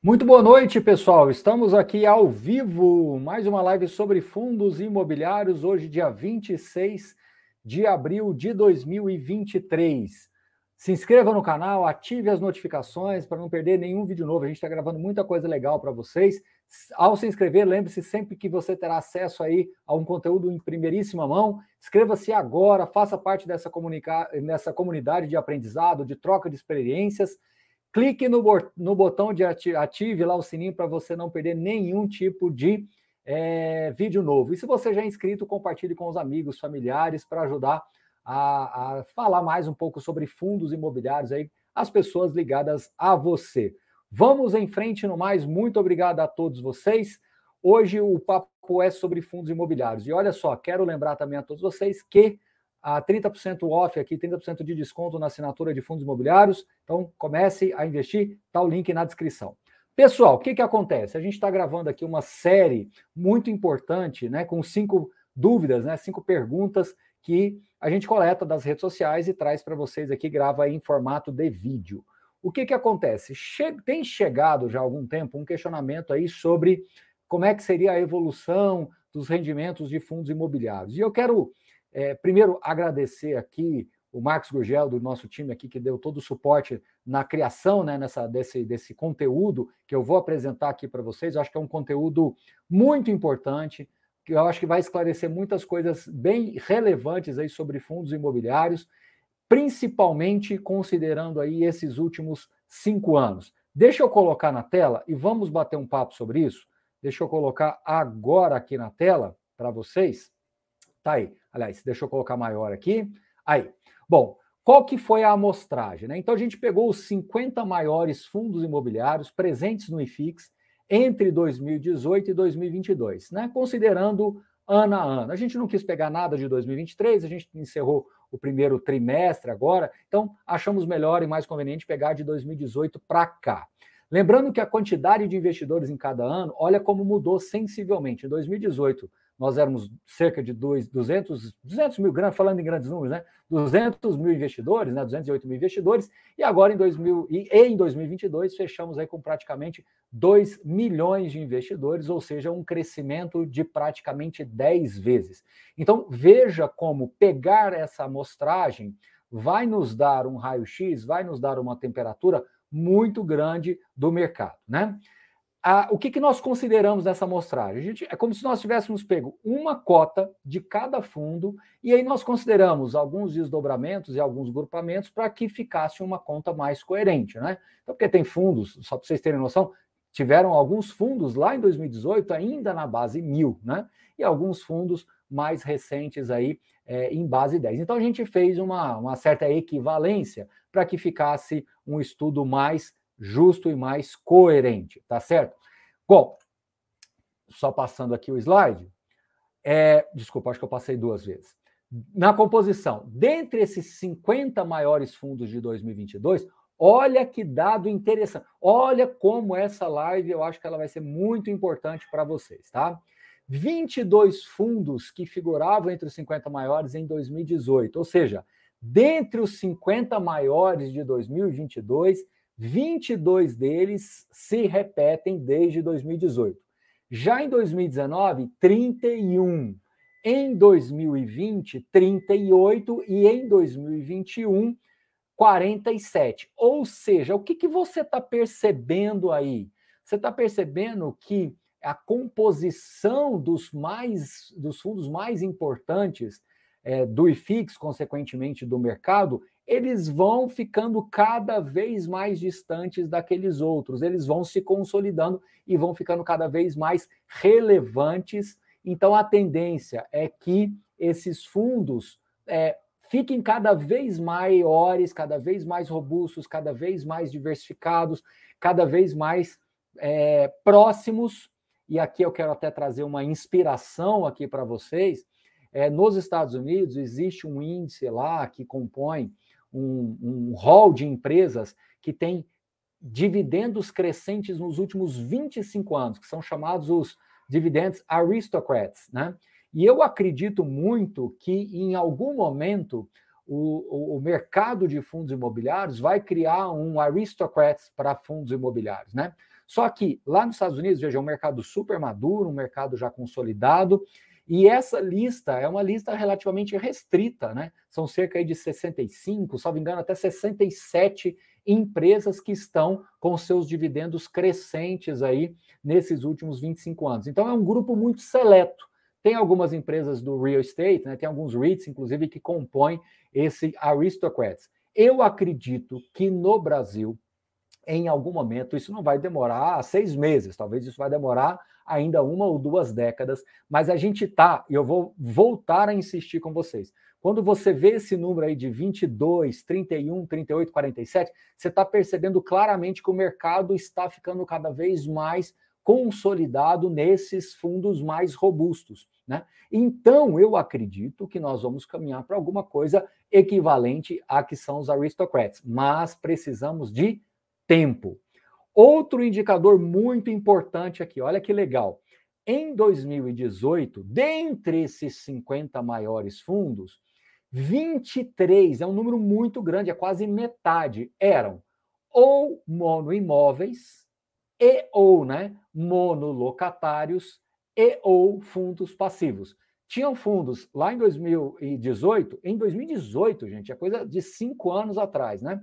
Muito boa noite, pessoal. Estamos aqui ao vivo, mais uma live sobre fundos imobiliários, hoje, dia 26 de abril de 2023. Se inscreva no canal, ative as notificações para não perder nenhum vídeo novo. A gente está gravando muita coisa legal para vocês. Ao se inscrever, lembre-se sempre que você terá acesso aí a um conteúdo em primeiríssima mão. Inscreva-se agora, faça parte dessa, dessa comunidade de aprendizado, de troca de experiências. Clique no, no botão de ative, lá o sininho para você não perder nenhum tipo de é, vídeo novo. E se você já é inscrito, compartilhe com os amigos, familiares, para ajudar a, a, falar mais um pouco sobre fundos imobiliários aí, as pessoas ligadas a você. Vamos em frente no mais. Muito obrigado a todos vocês. Hoje o papo é sobre fundos imobiliários. E olha só, quero lembrar também a todos vocês que a 30% off aqui, 30% de desconto na assinatura de fundos imobiliários. Então, comece a investir, tá o link na descrição. Pessoal, o que, que acontece? A gente está gravando aqui uma série muito importante, né? Com cinco dúvidas, né? Cinco perguntas que a gente coleta das redes sociais e traz para vocês aqui, grava em formato de vídeo. O que, que acontece? Che tem chegado já há algum tempo um questionamento aí sobre como é que seria a evolução dos rendimentos de fundos imobiliários. E eu quero é, primeiro, agradecer aqui o Marcos Gurgel, do nosso time aqui, que deu todo o suporte na criação né, nessa, desse, desse conteúdo que eu vou apresentar aqui para vocês. Eu acho que é um conteúdo muito importante, que eu acho que vai esclarecer muitas coisas bem relevantes aí sobre fundos imobiliários, principalmente considerando aí esses últimos cinco anos. Deixa eu colocar na tela e vamos bater um papo sobre isso. Deixa eu colocar agora aqui na tela para vocês. Tá aí. Aliás, deixa eu colocar maior aqui. Aí. Bom, qual que foi a amostragem? Né? Então a gente pegou os 50 maiores fundos imobiliários presentes no IFIX entre 2018 e 2022, né? considerando ano a ano. A gente não quis pegar nada de 2023, a gente encerrou o primeiro trimestre agora, então achamos melhor e mais conveniente pegar de 2018 para cá. Lembrando que a quantidade de investidores em cada ano, olha como mudou sensivelmente. Em 2018, nós éramos cerca de 200, 200 mil, falando em grandes números, né? 200 mil investidores, né? 208 mil investidores, e agora em, 2000, e em 2022 fechamos aí com praticamente 2 milhões de investidores, ou seja, um crescimento de praticamente 10 vezes. Então, veja como pegar essa amostragem vai nos dar um raio-x, vai nos dar uma temperatura muito grande do mercado, né? A, o que, que nós consideramos nessa amostragem? Gente, é como se nós tivéssemos pego uma cota de cada fundo e aí nós consideramos alguns desdobramentos e alguns grupamentos para que ficasse uma conta mais coerente, né? Então, porque tem fundos, só para vocês terem noção, tiveram alguns fundos lá em 2018 ainda na base mil, né? E alguns fundos mais recentes aí é, em base 10. Então a gente fez uma, uma certa equivalência para que ficasse um estudo mais justo e mais coerente, tá certo? Bom, só passando aqui o slide. É, desculpa, acho que eu passei duas vezes. Na composição, dentre esses 50 maiores fundos de 2022, olha que dado interessante. Olha como essa live eu acho que ela vai ser muito importante para vocês, tá? 22 fundos que figuravam entre os 50 maiores em 2018, ou seja, dentre os 50 maiores de 2022, 22 deles se repetem desde 2018. Já em 2019, 31. Em 2020, 38 e em 2021, 47. Ou seja, o que, que você está percebendo aí? Você está percebendo que a composição dos mais dos fundos mais importantes é, do IFIX, consequentemente do mercado, eles vão ficando cada vez mais distantes daqueles outros, eles vão se consolidando e vão ficando cada vez mais relevantes. Então, a tendência é que esses fundos é, fiquem cada vez maiores, cada vez mais robustos, cada vez mais diversificados, cada vez mais é, próximos. E aqui eu quero até trazer uma inspiração aqui para vocês. É, nos Estados Unidos existe um índice lá que compõe um, um hall de empresas que tem dividendos crescentes nos últimos 25 anos, que são chamados os dividendos aristocrats, né? E eu acredito muito que em algum momento o, o, mercado de fundos imobiliários vai criar um aristocrats para fundos imobiliários, né? Só que lá nos Estados Unidos, veja, é um mercado super maduro, um mercado já consolidado, e essa lista é uma lista relativamente restrita, né? São cerca de 65, salvo engano, até 67 empresas que estão com seus dividendos crescentes aí nesses últimos 25 anos. Então é um grupo muito seleto. Tem algumas empresas do real estate, né? tem alguns REITs, inclusive, que compõem esse aristocrats. Eu acredito que no Brasil, em algum momento, isso não vai demorar seis meses, talvez isso vai demorar ainda uma ou duas décadas, mas a gente está, e eu vou voltar a insistir com vocês. Quando você vê esse número aí de 22, 31, 38, 47, você está percebendo claramente que o mercado está ficando cada vez mais consolidado nesses fundos mais robustos. Né? Então, eu acredito que nós vamos caminhar para alguma coisa equivalente a que são os aristocrats, mas precisamos de tempo. Outro indicador muito importante aqui, olha que legal. Em 2018, dentre esses 50 maiores fundos, 23, é um número muito grande, é quase metade, eram ou monoimóveis e ou, né, monolocatários e ou fundos passivos. Tinham fundos lá em 2018, em 2018, gente, é coisa de cinco anos atrás, né?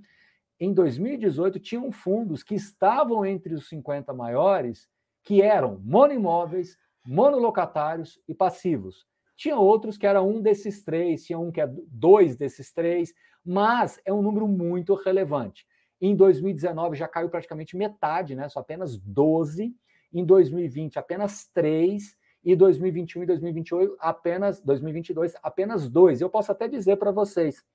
Em 2018, tinham fundos que estavam entre os 50 maiores, que eram monoimóveis, monolocatários e passivos. Tinha outros que era um desses três, tinha um que é dois desses três, mas é um número muito relevante. Em 2019 já caiu praticamente metade, né? Só apenas 12. Em 2020, apenas 3. E 2021 e 2028, apenas 2022, apenas 2. Eu posso até dizer para vocês,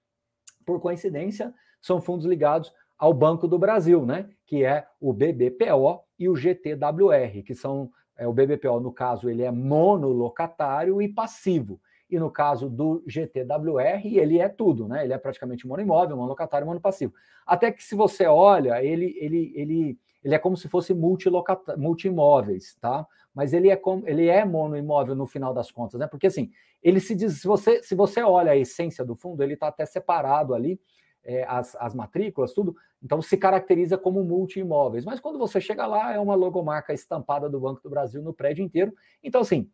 por coincidência, são fundos ligados ao Banco do Brasil, né? Que é o BBPO e o GTWR, que são é, o BBPO, no caso, ele é monolocatário e passivo. E no caso do GTWR, ele é tudo, né? Ele é praticamente monoimóvel, monolocatário, monopassivo. Até que se você olha, ele, ele, ele, ele é como se fosse multi-imóveis, tá? Mas ele é como ele é monoimóvel no final das contas, né? Porque assim, ele se diz, se você, se você olha a essência do fundo, ele está até separado ali é, as, as matrículas, tudo, então se caracteriza como multi-imóveis. Mas quando você chega lá, é uma logomarca estampada do Banco do Brasil no prédio inteiro. Então, assim,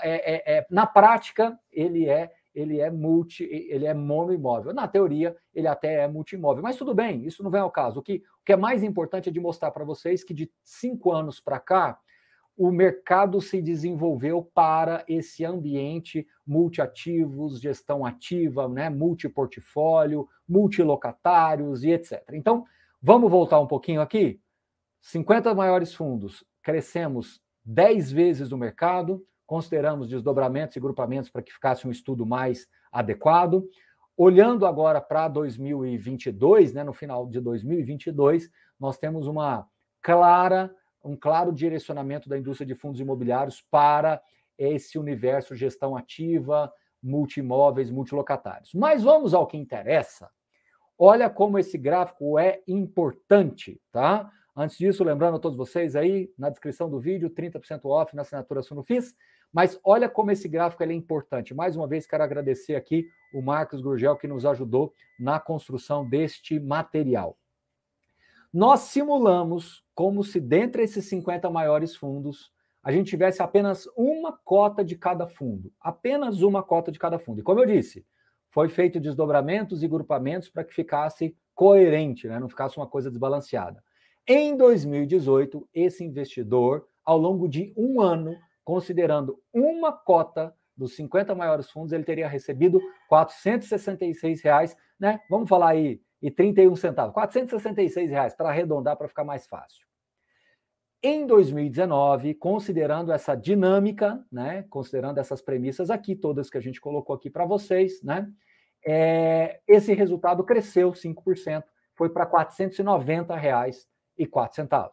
é, é, é, na prática, ele é ele é multi, ele é monoimóvel. Na teoria, ele até é multimóvel. Mas tudo bem, isso não vem ao caso. O que, o que é mais importante é de mostrar para vocês que de cinco anos para cá, o mercado se desenvolveu para esse ambiente multiativos, gestão ativa, né, multiportfólio, multilocatários e etc. Então, vamos voltar um pouquinho aqui? 50 maiores fundos, crescemos 10 vezes no mercado, consideramos desdobramentos e grupamentos para que ficasse um estudo mais adequado. Olhando agora para 2022, né, no final de 2022, nós temos uma clara um claro direcionamento da indústria de fundos imobiliários para esse universo gestão ativa, multimóveis, multilocatários. Mas vamos ao que interessa. Olha como esse gráfico é importante, tá? Antes disso, lembrando a todos vocês aí, na descrição do vídeo, 30% off na assinatura Sunufis. Mas olha como esse gráfico é importante. Mais uma vez, quero agradecer aqui o Marcos Gurgel, que nos ajudou na construção deste material. Nós simulamos como se dentre esses 50 maiores fundos, a gente tivesse apenas uma cota de cada fundo, apenas uma cota de cada fundo. E como eu disse, foi feito desdobramentos e grupamentos para que ficasse coerente, né? não ficasse uma coisa desbalanceada. Em 2018, esse investidor, ao longo de um ano, considerando uma cota dos 50 maiores fundos, ele teria recebido 466 reais, né? Vamos falar aí e 31 centavos, 466 reais para arredondar para ficar mais fácil. Em 2019, considerando essa dinâmica, né, considerando essas premissas aqui, todas que a gente colocou aqui para vocês, né, é, esse resultado cresceu 5%, foi para R$ 490,04.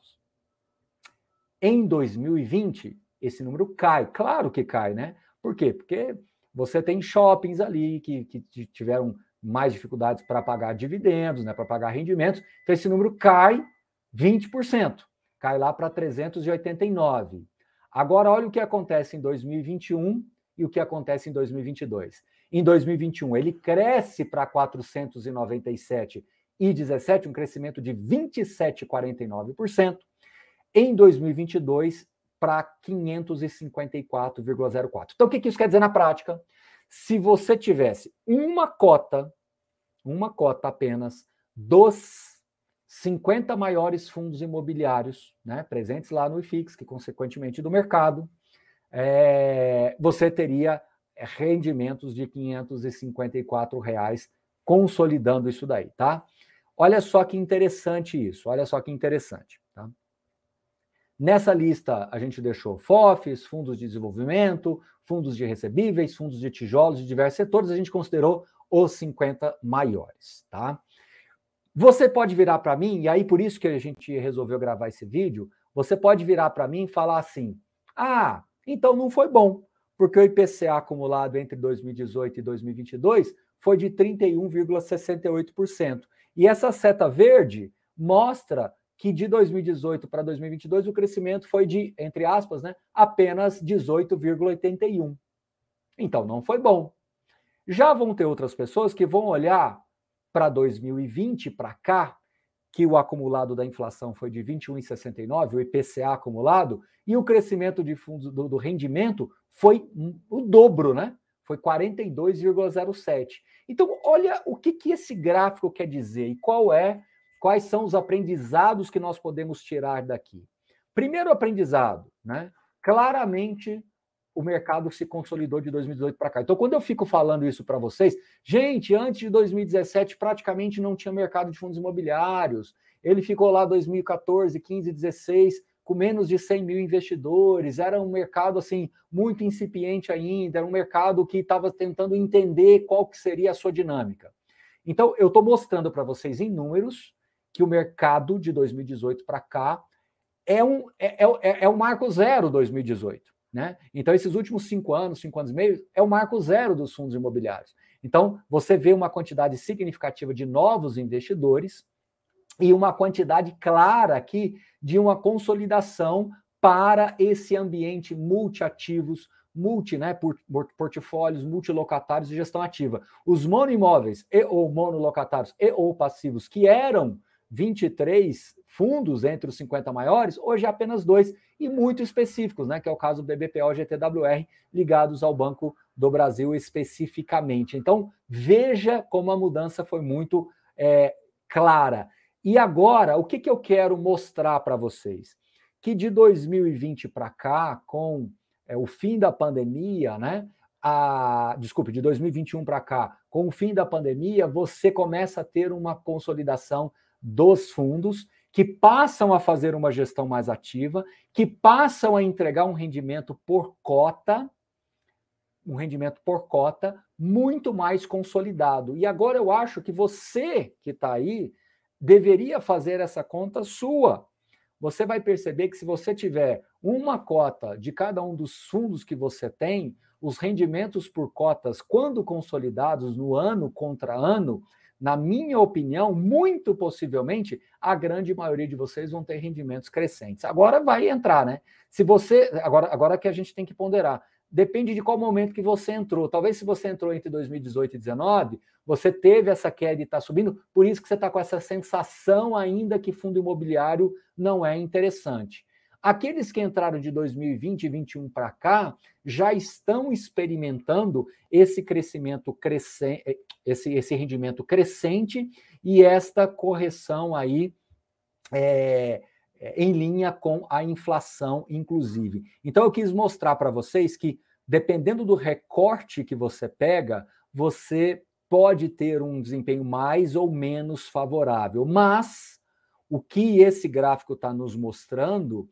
Em 2020, esse número cai, claro que cai, né? Por quê? Porque você tem shoppings ali que, que tiveram mais dificuldades para pagar dividendos, né, para pagar rendimentos. Então, esse número cai 20%, cai lá para 389. Agora, olha o que acontece em 2021 e o que acontece em 2022. Em 2021, ele cresce para 497,17, um crescimento de 27,49%. Em 2022, para 554,04. Então, o que isso quer dizer na prática? Se você tivesse uma cota, uma cota apenas dos 50 maiores fundos imobiliários né, presentes lá no IFIX, que consequentemente do mercado, é, você teria rendimentos de 554 reais consolidando isso daí, tá? Olha só que interessante isso, olha só que interessante. Tá? Nessa lista, a gente deixou FOFs, fundos de desenvolvimento, fundos de recebíveis, fundos de tijolos de diversos setores, a gente considerou os 50 maiores, tá? Você pode virar para mim, e aí por isso que a gente resolveu gravar esse vídeo, você pode virar para mim e falar assim: "Ah, então não foi bom, porque o IPCA acumulado entre 2018 e 2022 foi de 31,68%. E essa seta verde mostra que de 2018 para 2022 o crescimento foi de, entre aspas, né, apenas 18,81. Então não foi bom. Já vão ter outras pessoas que vão olhar para 2020 para cá, que o acumulado da inflação foi de 21,69, o IPCA acumulado, e o crescimento de do, do rendimento foi o dobro, né? Foi 42,07. Então, olha o que, que esse gráfico quer dizer e qual é quais são os aprendizados que nós podemos tirar daqui? Primeiro aprendizado, né? Claramente o mercado se consolidou de 2018 para cá. Então, quando eu fico falando isso para vocês, gente, antes de 2017 praticamente não tinha mercado de fundos imobiliários. Ele ficou lá 2014, 15, 16 com menos de 100 mil investidores. Era um mercado assim muito incipiente ainda. Era um mercado que estava tentando entender qual que seria a sua dinâmica. Então, eu estou mostrando para vocês em números que o mercado de 2018 para cá é um, é, é, é o marco zero 2018. Né? Então, esses últimos cinco anos, cinco anos e meio, é o marco zero dos fundos imobiliários. Então, você vê uma quantidade significativa de novos investidores e uma quantidade clara aqui de uma consolidação para esse ambiente multiativos, multi, né, portfólios multilocatários de gestão ativa. Os monoimóveis e ou monolocatários e ou passivos que eram 23 fundos entre os 50 maiores, hoje é apenas dois, e muito específicos, né? Que é o caso do BBPO GTWR, ligados ao Banco do Brasil especificamente. Então, veja como a mudança foi muito é, clara. E agora, o que, que eu quero mostrar para vocês? Que de 2020 para cá, com é, o fim da pandemia, né? A, desculpe, de 2021 para cá, com o fim da pandemia, você começa a ter uma consolidação dos fundos que passam a fazer uma gestão mais ativa, que passam a entregar um rendimento por cota, um rendimento por cota muito mais consolidado. E agora eu acho que você que está aí deveria fazer essa conta sua. Você vai perceber que se você tiver uma cota de cada um dos fundos que você tem, os rendimentos por cotas, quando consolidados no ano contra ano, na minha opinião, muito possivelmente, a grande maioria de vocês vão ter rendimentos crescentes. Agora vai entrar, né? Se você. Agora, agora que a gente tem que ponderar. Depende de qual momento que você entrou. Talvez se você entrou entre 2018 e 2019, você teve essa queda e está subindo, por isso que você está com essa sensação ainda que fundo imobiliário não é interessante. Aqueles que entraram de 2020 e 2021 para cá já estão experimentando esse crescimento crescente, esse, esse rendimento crescente e esta correção aí é, é, em linha com a inflação, inclusive. Então, eu quis mostrar para vocês que, dependendo do recorte que você pega, você pode ter um desempenho mais ou menos favorável. Mas o que esse gráfico está nos mostrando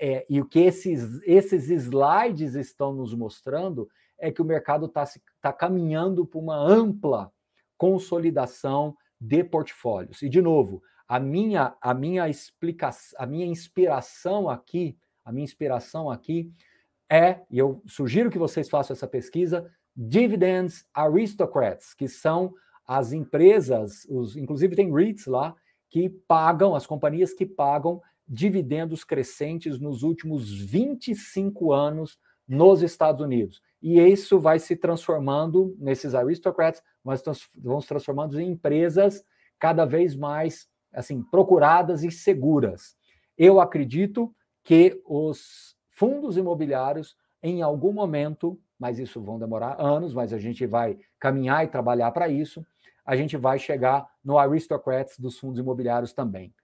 é, e o que esses, esses slides estão nos mostrando é que o mercado está tá caminhando para uma ampla consolidação de portfólios. E, de novo, a minha, a minha explicação, a minha inspiração aqui, a minha inspiração aqui é, e eu sugiro que vocês façam essa pesquisa, Dividends Aristocrats, que são as empresas, os, inclusive tem REITs lá, que pagam, as companhias que pagam dividendos crescentes nos últimos 25 anos nos Estados Unidos. e isso vai se transformando nesses aristocrats, mas vão se transformando em empresas cada vez mais assim procuradas e seguras. Eu acredito que os fundos imobiliários, em algum momento, mas isso vão demorar anos, mas a gente vai caminhar e trabalhar para isso, a gente vai chegar no aristocrats dos fundos imobiliários também.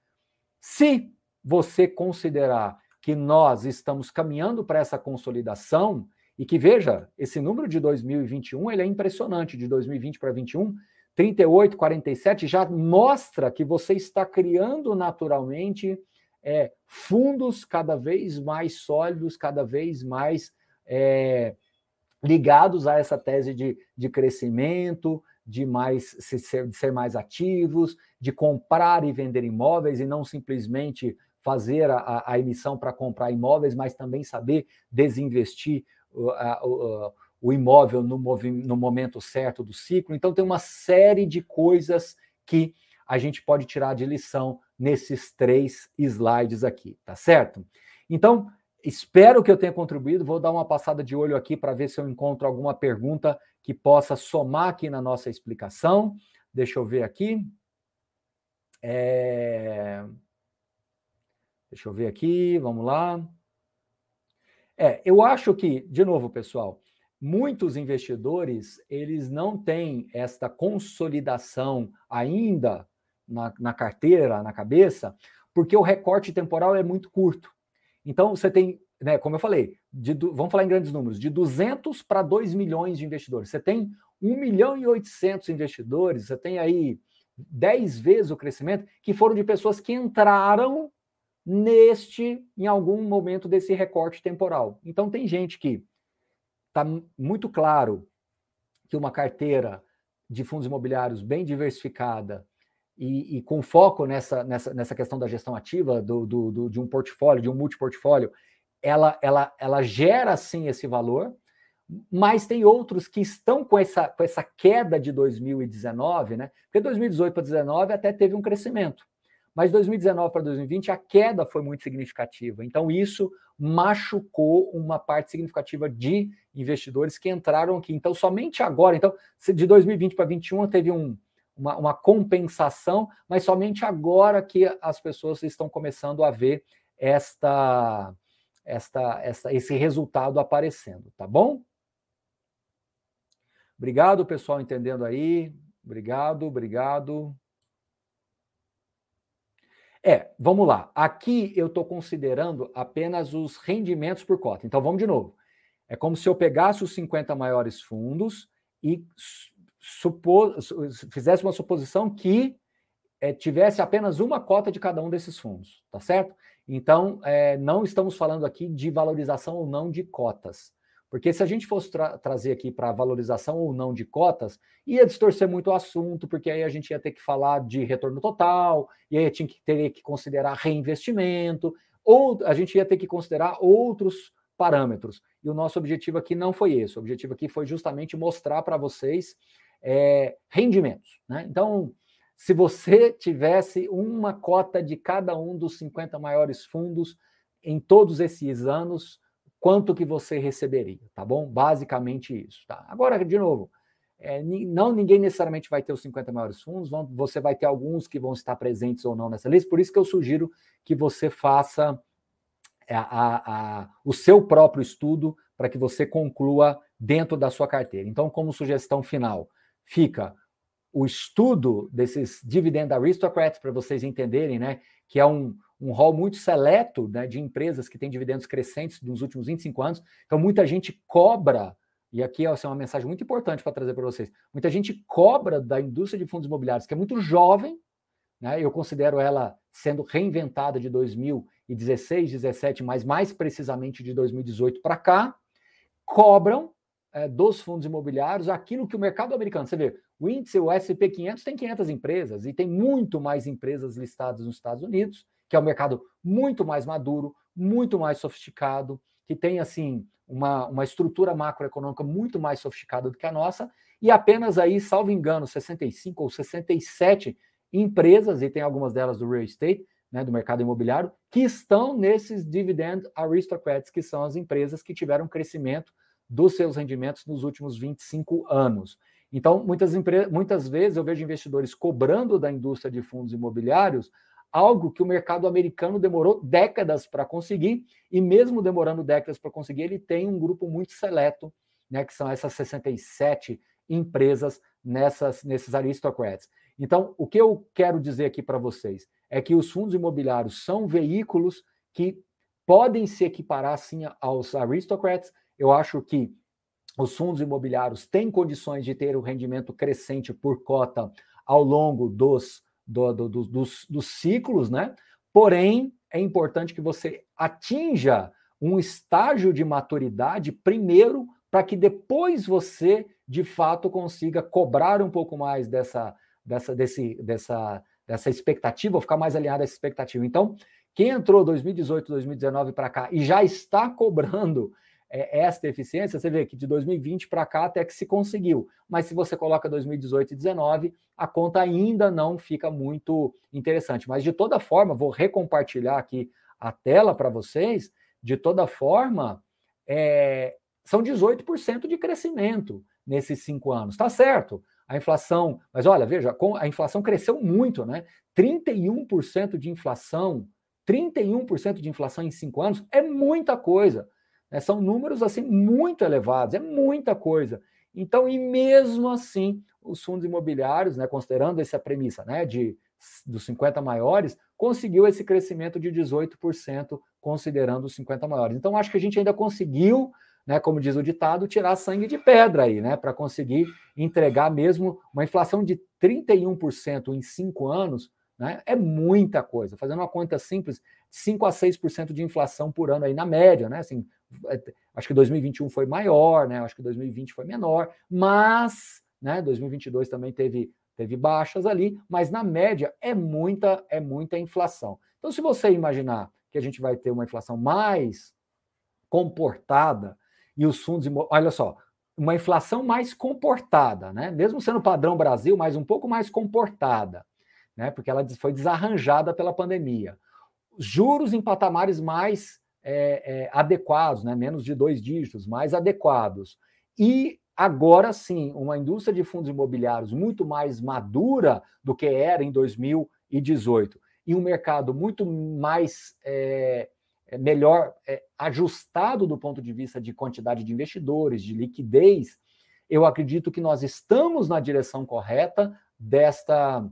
Se você considerar que nós estamos caminhando para essa consolidação, e que veja, esse número de 2021 ele é impressionante, de 2020 para 2021, 38, 47, já mostra que você está criando naturalmente é, fundos cada vez mais sólidos, cada vez mais é, ligados a essa tese de, de crescimento, de mais ser, de ser mais ativos, de comprar e vender imóveis e não simplesmente fazer a, a emissão para comprar imóveis, mas também saber desinvestir o, a, o, o imóvel no, no momento certo do ciclo. Então, tem uma série de coisas que a gente pode tirar de lição nesses três slides aqui, tá certo? Então, espero que eu tenha contribuído. Vou dar uma passada de olho aqui para ver se eu encontro alguma pergunta que possa somar aqui na nossa explicação. Deixa eu ver aqui. É... Deixa eu ver aqui, vamos lá. É, eu acho que, de novo, pessoal, muitos investidores eles não têm esta consolidação ainda na, na carteira, na cabeça, porque o recorte temporal é muito curto. Então, você tem, né, como eu falei, de, vamos falar em grandes números, de 200 para 2 milhões de investidores. Você tem 1 milhão e 800 investidores, você tem aí 10 vezes o crescimento, que foram de pessoas que entraram neste, em algum momento desse recorte temporal. Então, tem gente que está muito claro que uma carteira de fundos imobiliários bem diversificada e, e com foco nessa, nessa, nessa questão da gestão ativa do, do, do, de um portfólio, de um multiportfólio, ela, ela, ela gera sim esse valor, mas tem outros que estão com essa, com essa queda de 2019, né? Porque 2018 para 2019 até teve um crescimento. Mas 2019 para 2020 a queda foi muito significativa. Então isso machucou uma parte significativa de investidores que entraram aqui. Então somente agora, então de 2020 para 2021 teve um, uma, uma compensação, mas somente agora que as pessoas estão começando a ver esta, esta, esta, esse resultado aparecendo, tá bom? Obrigado, pessoal, entendendo aí. Obrigado, obrigado. É, vamos lá. Aqui eu estou considerando apenas os rendimentos por cota. Então vamos de novo. É como se eu pegasse os 50 maiores fundos e supos, fizesse uma suposição que é, tivesse apenas uma cota de cada um desses fundos, tá certo? Então, é, não estamos falando aqui de valorização ou não de cotas. Porque se a gente fosse tra trazer aqui para valorização ou não de cotas, ia distorcer muito o assunto, porque aí a gente ia ter que falar de retorno total, e aí tinha que ter que considerar reinvestimento, ou a gente ia ter que considerar outros parâmetros. E o nosso objetivo aqui não foi esse. O objetivo aqui foi justamente mostrar para vocês é, rendimentos. Né? Então, se você tivesse uma cota de cada um dos 50 maiores fundos em todos esses anos, quanto que você receberia, tá bom? Basicamente isso, tá? Agora, de novo, é, não ninguém necessariamente vai ter os 50 maiores fundos, vão, você vai ter alguns que vão estar presentes ou não nessa lista, por isso que eu sugiro que você faça é, a, a, a, o seu próprio estudo para que você conclua dentro da sua carteira. Então, como sugestão final, fica o estudo desses dividend aristocrats, para vocês entenderem, né, que é um, um rol muito seleto né, de empresas que têm dividendos crescentes nos últimos 25 anos. Então, muita gente cobra, e aqui é uma mensagem muito importante para trazer para vocês: muita gente cobra da indústria de fundos imobiliários, que é muito jovem, né, eu considero ela sendo reinventada de 2016, 17, mas mais precisamente de 2018 para cá, cobram é, dos fundos imobiliários aquilo que o mercado americano, você vê, o índice, o S&P 500 tem 500 empresas e tem muito mais empresas listadas nos Estados Unidos que é um mercado muito mais maduro, muito mais sofisticado, que tem assim uma, uma estrutura macroeconômica muito mais sofisticada do que a nossa, e apenas aí, salvo engano, 65 ou 67 empresas, e tem algumas delas do real estate, né, do mercado imobiliário, que estão nesses dividend aristocrats, que são as empresas que tiveram crescimento dos seus rendimentos nos últimos 25 anos. Então, muitas, muitas vezes eu vejo investidores cobrando da indústria de fundos imobiliários algo que o mercado americano demorou décadas para conseguir, e mesmo demorando décadas para conseguir, ele tem um grupo muito seleto, né, que são essas 67 empresas nessas, nesses aristocrats. Então, o que eu quero dizer aqui para vocês é que os fundos imobiliários são veículos que podem se equiparar sim aos aristocrats. Eu acho que os fundos imobiliários têm condições de ter um rendimento crescente por cota ao longo dos, do, do, do, dos, dos ciclos, né? Porém, é importante que você atinja um estágio de maturidade primeiro, para que depois você, de fato, consiga cobrar um pouco mais dessa, dessa, desse, dessa, dessa expectativa, ficar mais alinhado a essa expectativa. Então, quem entrou 2018, 2019 para cá e já está cobrando é, esta eficiência, você vê que de 2020 para cá até que se conseguiu. Mas se você coloca 2018 e 2019, a conta ainda não fica muito interessante. Mas de toda forma, vou recompartilhar aqui a tela para vocês. De toda forma, é, são 18% de crescimento nesses cinco anos. Tá certo a inflação. Mas olha, veja, a inflação cresceu muito, né? 31% de inflação 31% de inflação em cinco anos é muita coisa. Né? São números assim muito elevados, é muita coisa. Então, e mesmo assim, os fundos imobiliários, né, considerando essa premissa né, de, dos 50 maiores, conseguiu esse crescimento de 18%, considerando os 50 maiores. Então, acho que a gente ainda conseguiu, né, como diz o ditado, tirar sangue de pedra aí, né, para conseguir entregar mesmo uma inflação de 31% em cinco anos né? É muita coisa. Fazendo uma conta simples, 5 a 6% de inflação por ano aí na média, né? Assim, acho que 2021 foi maior, né? Acho que 2020 foi menor, mas, né, 2022 também teve teve baixas ali, mas na média é muita é muita inflação. Então, se você imaginar que a gente vai ter uma inflação mais comportada e os fundos, olha só, uma inflação mais comportada, né? Mesmo sendo padrão Brasil, mas um pouco mais comportada né? Porque ela foi desarranjada pela pandemia. Juros em patamares mais é, é, adequados, né? Menos de dois dígitos, mais adequados. E agora sim, uma indústria de fundos imobiliários muito mais madura do que era em 2018 e um mercado muito mais é, é, melhor é, ajustado do ponto de vista de quantidade de investidores, de liquidez, eu acredito que nós estamos na direção correta desta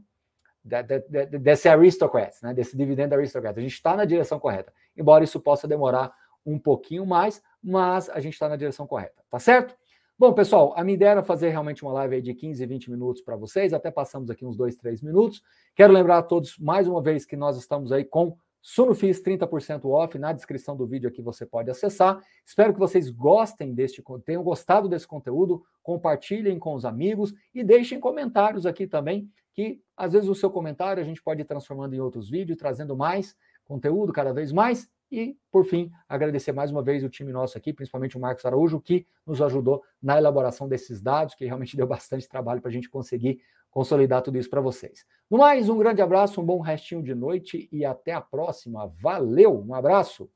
desse aristocrats, né, desse dividendo aristocrats. A gente está na direção correta, embora isso possa demorar um pouquinho mais, mas a gente está na direção correta, tá certo? Bom, pessoal, a minha ideia era fazer realmente uma live de 15, 20 minutos para vocês, até passamos aqui uns 2, 3 minutos. Quero lembrar a todos mais uma vez que nós estamos aí com Sunofis 30% off, na descrição do vídeo aqui você pode acessar. Espero que vocês gostem deste, tenham gostado desse conteúdo, compartilhem com os amigos e deixem comentários aqui também que às vezes o seu comentário a gente pode ir transformando em outros vídeos, trazendo mais conteúdo cada vez mais. E, por fim, agradecer mais uma vez o time nosso aqui, principalmente o Marcos Araújo, que nos ajudou na elaboração desses dados, que realmente deu bastante trabalho para a gente conseguir consolidar tudo isso para vocês. No mais, um grande abraço, um bom restinho de noite e até a próxima. Valeu, um abraço!